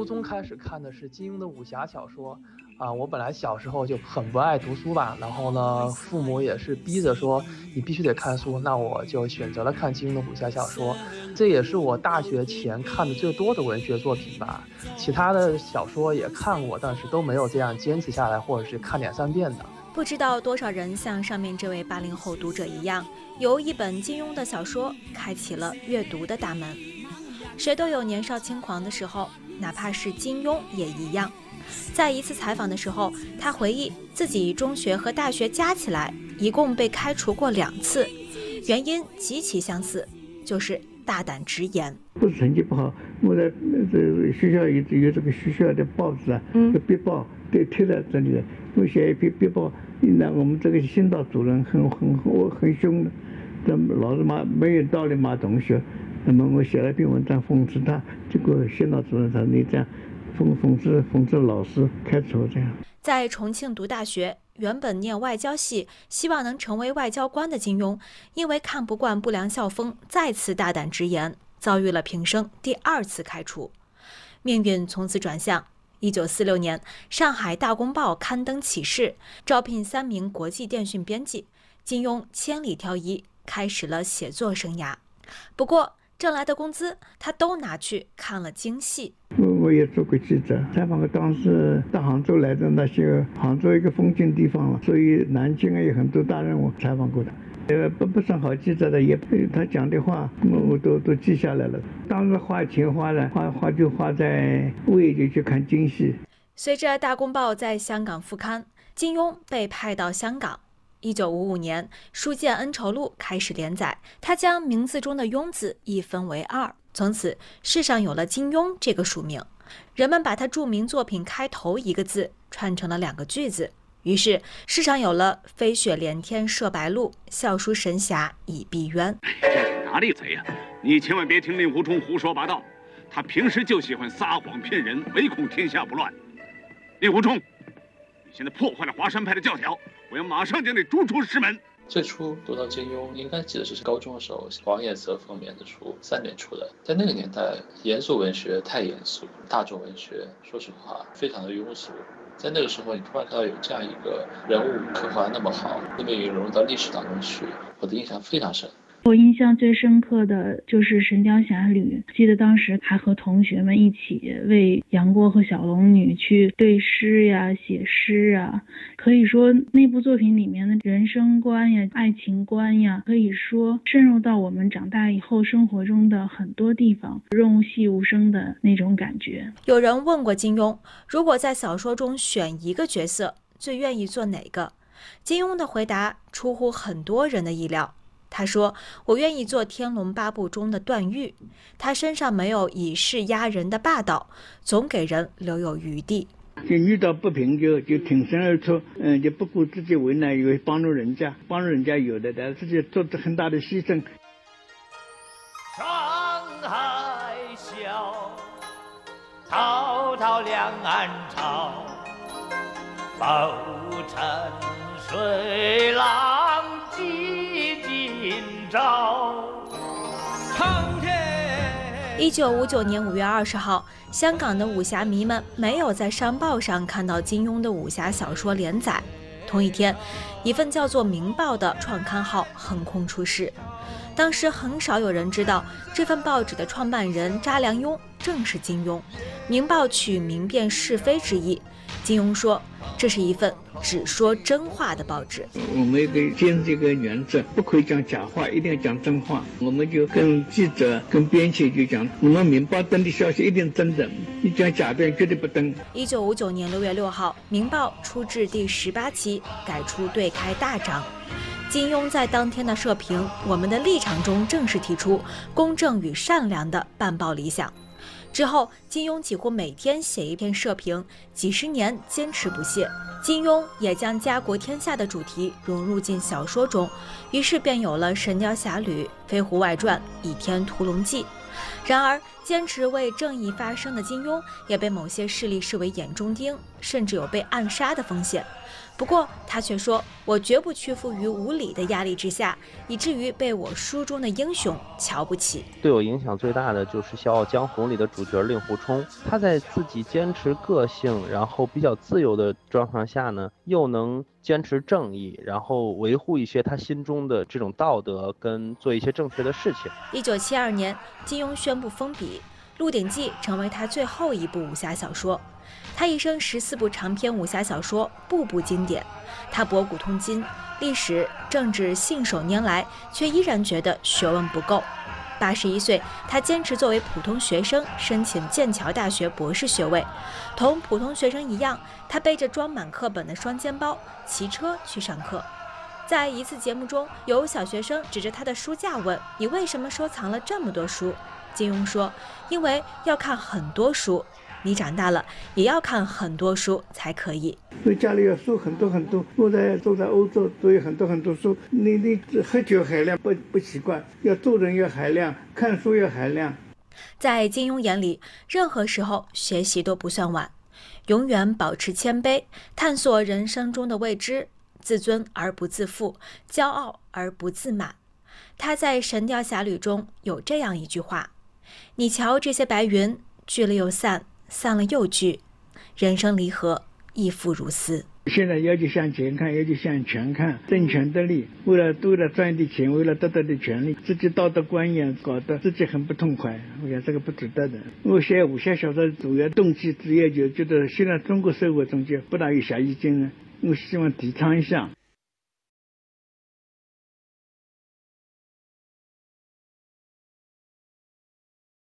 初中开始看的是金庸的武侠小说。啊，我本来小时候就很不爱读书吧，然后呢，父母也是逼着说你必须得看书，那我就选择了看金庸的武侠小说，这也是我大学前看的最多的文学作品吧。其他的小说也看过，但是都没有这样坚持下来，或者是看两三遍的。不知道多少人像上面这位八零后读者一样，由一本金庸的小说开启了阅读的大门。谁都有年少轻狂的时候，哪怕是金庸也一样。在一次采访的时候，他回忆自己中学和大学加起来一共被开除过两次，原因极其相似，就是大胆直言。不是成绩不好，我在这学校有有这个学校的报纸啊，嗯，壁报都贴在这里，我写一篇壁报，那我们这个训导主任很很我很凶的，这老是骂没有道理骂同学，那么我写了一篇文章讽刺他，结果训导主任说你这样。讽讽刺讽刺老师开除这样，在重庆读大学，原本念外交系，希望能成为外交官的金庸，因为看不惯不良校风，再次大胆直言，遭遇了平生第二次开除，命运从此转向。一九四六年，上海《大公报》刊登启事，招聘三名国际电讯编辑，金庸千里挑一，开始了写作生涯。不过，挣来的工资，他都拿去看了京戏。我我也做过记者，采访过当时到杭州来的那些杭州一个风景地方了，所以南京啊有很多大人物采访过的。呃，不不算好记者的，也他讲的话我我都都记下来了。当时花钱花了花花就花在为就去看京戏。随着《大公报》在香港复刊，金庸被派到香港。一九五五年，《书剑恩仇录》开始连载，他将名字中的“庸”字一分为二，从此世上有了金庸这个署名。人们把他著名作品开头一个字串成了两个句子，于是世上有了“飞雪连天射白鹿，笑书神侠倚碧鸳”。这是哪里贼呀？你千万别听令狐冲胡说八道，他平时就喜欢撒谎骗人，唯恐天下不乱。令狐冲，现在破坏了华山派的教条。我要马上将你逐出师门。最初读到金庸，应该记得是高中的时候，黄颜色封面的书，三点出的。在那个年代，严肃文学太严肃，大众文学说实话非常的庸俗。在那个时候，你突然看到有这样一个人物刻画那么好，那么也融入到历史当中去，我的印象非常深。我印象最深刻的就是《神雕侠侣》，记得当时还和同学们一起为杨过和小龙女去对诗呀、写诗啊。可以说那部作品里面的人生观呀、爱情观呀，可以说深入到我们长大以后生活中的很多地方，润物细无声的那种感觉。有人问过金庸，如果在小说中选一个角色，最愿意做哪个？金庸的回答出乎很多人的意料。他说：“我愿意做《天龙八部》中的段誉，他身上没有以势压人的霸道，总给人留有余地。就遇到不平就就挺身而出，嗯，就不顾自己为难，有帮助人家，帮助人家有的，但是自己做出很大的牺牲。”沧海笑，滔滔两岸潮，浮沉水浪急。一九五九年五月二十号，香港的武侠迷们没有在商报上看到金庸的武侠小说连载。同一天，一份叫做《明报》的创刊号横空出世。当时很少有人知道，这份报纸的创办人查良镛正是金庸。《明报》取明辨是非之意。金庸说：“这是一份只说真话的报纸。我们得坚持一个原则，不可以讲假话，一定要讲真话。我们就跟记者、跟编辑就讲，我们《明报》登的消息一定真的，你讲假的绝对不登。”一九五九年六月六号，《明报》出至第十八期，改出对开大章。金庸在当天的社评《我们的立场》中正式提出公正与善良的办报理想。之后，金庸几乎每天写一篇社评，几十年坚持不懈。金庸也将家国天下的主题融入进小说中，于是便有了《神雕侠侣》《飞狐外传》《倚天屠龙记》。然而，坚持为正义发声的金庸，也被某些势力视为眼中钉，甚至有被暗杀的风险。不过他却说：“我绝不屈服于无理的压力之下，以至于被我书中的英雄瞧不起。”对我影响最大的就是《笑傲江湖》里的主角令狐冲，他在自己坚持个性，然后比较自由的状况下呢，又能坚持正义，然后维护一些他心中的这种道德，跟做一些正确的事情。一九七二年，金庸宣布封笔，《鹿鼎记》成为他最后一部武侠小说。他一生十四部长篇武侠小说，部部经典。他博古通今，历史、政治信手拈来，却依然觉得学问不够。八十一岁，他坚持作为普通学生申请剑桥大学博士学位。同普通学生一样，他背着装满课本的双肩包，骑车去上课。在一次节目中，有小学生指着他的书架问：“你为什么收藏了这么多书？”金庸说：“因为要看很多书。”你长大了也要看很多书才可以。所以家里有书很多很多。我在住在欧洲，都有很多很多书。你你喝酒海量不不习惯，要做人要海量，看书要海量。在金庸眼里，任何时候学习都不算晚。永远保持谦卑，探索人生中的未知，自尊而不自负，骄傲而不自满。他在《神雕侠侣》中有这样一句话：“你瞧这些白云，聚了又散。”散了又聚，人生离合亦复如斯。现在要求向前看，要求向前看，争权夺利，为了为了赚一点钱，为了得到点权利，自己道德观念搞得自己很不痛快。我想这个不值得的。我写武侠小说主要动机主要就觉得现在中国社会中间不大有侠义精神，我希望提倡一下。